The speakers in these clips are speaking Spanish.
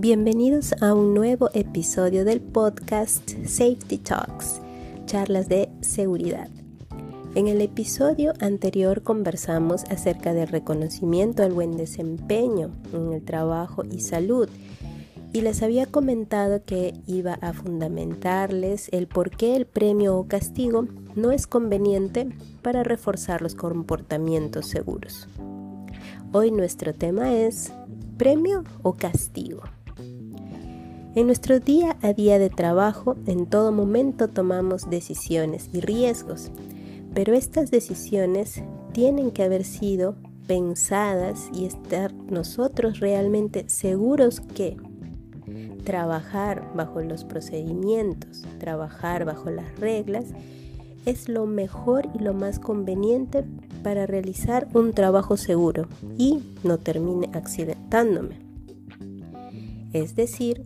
Bienvenidos a un nuevo episodio del podcast Safety Talks, charlas de seguridad. En el episodio anterior conversamos acerca del reconocimiento al buen desempeño en el trabajo y salud y les había comentado que iba a fundamentarles el por qué el premio o castigo no es conveniente para reforzar los comportamientos seguros. Hoy nuestro tema es premio o castigo. En nuestro día a día de trabajo, en todo momento tomamos decisiones y riesgos, pero estas decisiones tienen que haber sido pensadas y estar nosotros realmente seguros que trabajar bajo los procedimientos, trabajar bajo las reglas, es lo mejor y lo más conveniente para realizar un trabajo seguro y no termine accidentándome. Es decir,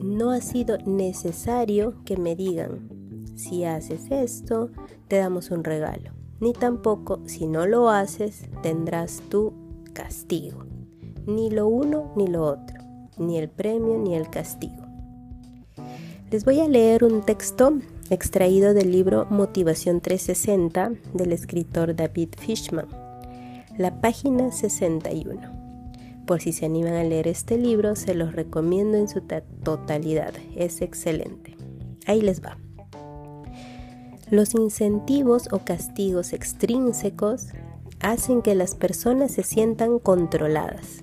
no ha sido necesario que me digan, si haces esto, te damos un regalo. Ni tampoco, si no lo haces, tendrás tu castigo. Ni lo uno ni lo otro, ni el premio ni el castigo. Les voy a leer un texto extraído del libro Motivación 360 del escritor David Fishman, la página 61. Por si se animan a leer este libro, se los recomiendo en su totalidad. Es excelente. Ahí les va. Los incentivos o castigos extrínsecos hacen que las personas se sientan controladas.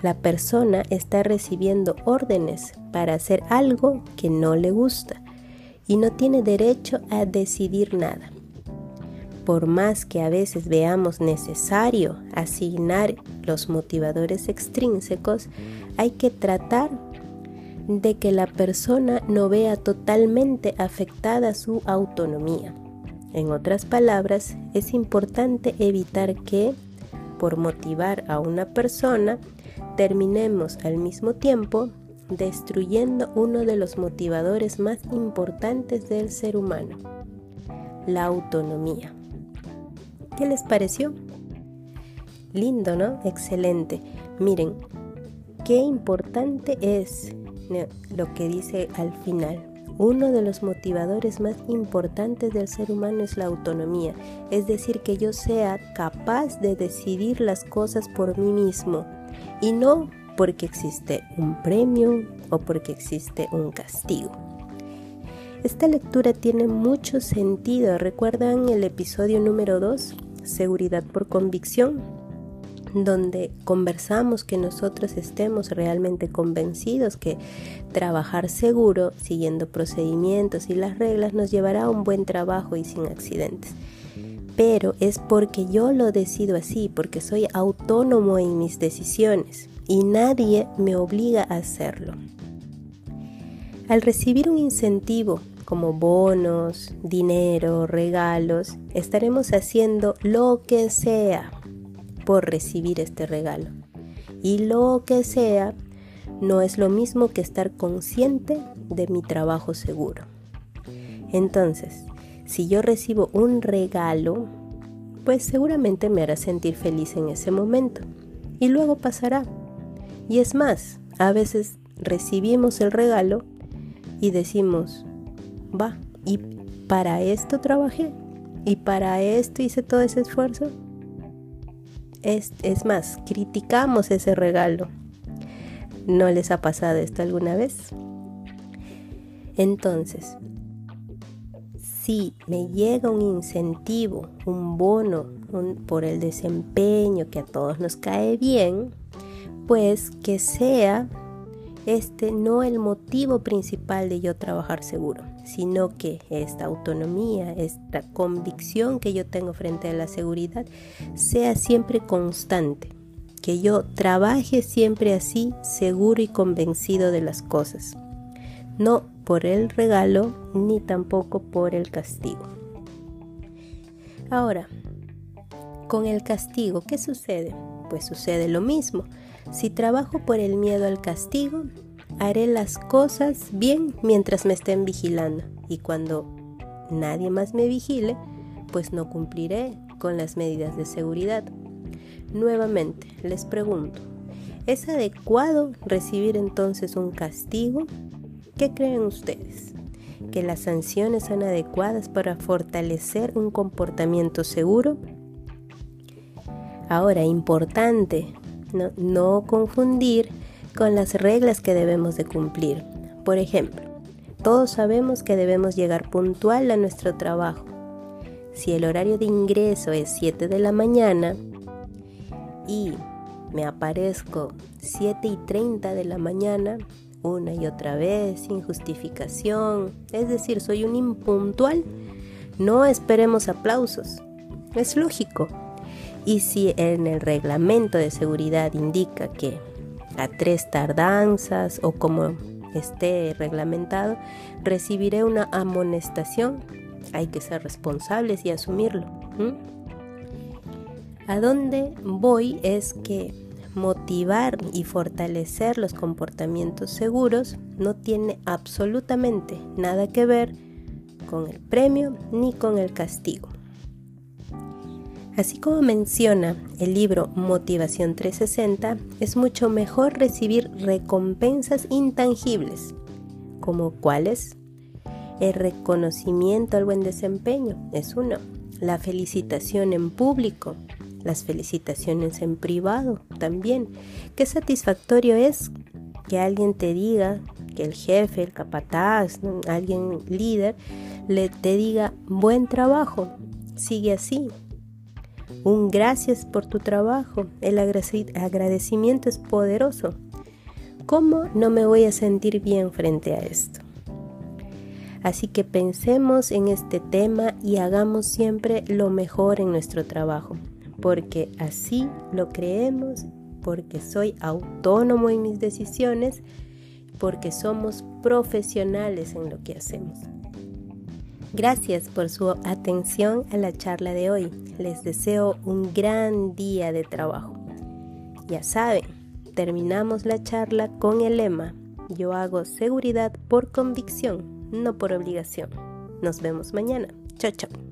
La persona está recibiendo órdenes para hacer algo que no le gusta y no tiene derecho a decidir nada por más que a veces veamos necesario asignar los motivadores extrínsecos, hay que tratar de que la persona no vea totalmente afectada su autonomía. En otras palabras, es importante evitar que, por motivar a una persona, terminemos al mismo tiempo destruyendo uno de los motivadores más importantes del ser humano, la autonomía. ¿Qué les pareció? Lindo, ¿no? Excelente. Miren, qué importante es lo que dice al final. Uno de los motivadores más importantes del ser humano es la autonomía, es decir, que yo sea capaz de decidir las cosas por mí mismo y no porque existe un premio o porque existe un castigo. Esta lectura tiene mucho sentido. ¿Recuerdan el episodio número 2, Seguridad por convicción? donde conversamos que nosotros estemos realmente convencidos que trabajar seguro, siguiendo procedimientos y las reglas, nos llevará a un buen trabajo y sin accidentes. Pero es porque yo lo decido así, porque soy autónomo en mis decisiones y nadie me obliga a hacerlo. Al recibir un incentivo como bonos, dinero, regalos, estaremos haciendo lo que sea por recibir este regalo. Y lo que sea no es lo mismo que estar consciente de mi trabajo seguro. Entonces, si yo recibo un regalo, pues seguramente me hará sentir feliz en ese momento. Y luego pasará. Y es más, a veces recibimos el regalo y decimos, va, y para esto trabajé, y para esto hice todo ese esfuerzo. Es, es más, criticamos ese regalo. ¿No les ha pasado esto alguna vez? Entonces, si me llega un incentivo, un bono por el desempeño que a todos nos cae bien, pues que sea este no el motivo principal de yo trabajar seguro, sino que esta autonomía, esta convicción que yo tengo frente a la seguridad sea siempre constante, que yo trabaje siempre así, seguro y convencido de las cosas, no por el regalo ni tampoco por el castigo. Ahora, con el castigo, ¿qué sucede? Pues sucede lo mismo si trabajo por el miedo al castigo, haré las cosas bien mientras me estén vigilando y cuando nadie más me vigile, pues no cumpliré con las medidas de seguridad. Nuevamente, les pregunto, ¿Es adecuado recibir entonces un castigo? ¿Qué creen ustedes? ¿Que las sanciones son adecuadas para fortalecer un comportamiento seguro? Ahora, importante, no, no confundir con las reglas que debemos de cumplir. Por ejemplo, todos sabemos que debemos llegar puntual a nuestro trabajo. Si el horario de ingreso es 7 de la mañana y me aparezco 7 y 30 de la mañana, una y otra vez, sin justificación, es decir, soy un impuntual, no esperemos aplausos. Es lógico. Y si en el reglamento de seguridad indica que a tres tardanzas o como esté reglamentado, recibiré una amonestación. Hay que ser responsables y asumirlo. A dónde voy es que motivar y fortalecer los comportamientos seguros no tiene absolutamente nada que ver con el premio ni con el castigo. Así como menciona el libro Motivación 360, es mucho mejor recibir recompensas intangibles, como cuáles? El reconocimiento al buen desempeño es uno, la felicitación en público, las felicitaciones en privado también. Qué satisfactorio es que alguien te diga, que el jefe, el capataz, alguien líder, le te diga buen trabajo, sigue así, un gracias por tu trabajo. El agradecimiento es poderoso. ¿Cómo no me voy a sentir bien frente a esto? Así que pensemos en este tema y hagamos siempre lo mejor en nuestro trabajo, porque así lo creemos, porque soy autónomo en mis decisiones, porque somos profesionales en lo que hacemos. Gracias por su atención a la charla de hoy. Les deseo un gran día de trabajo. Ya saben, terminamos la charla con el lema, yo hago seguridad por convicción, no por obligación. Nos vemos mañana. Chao, chao.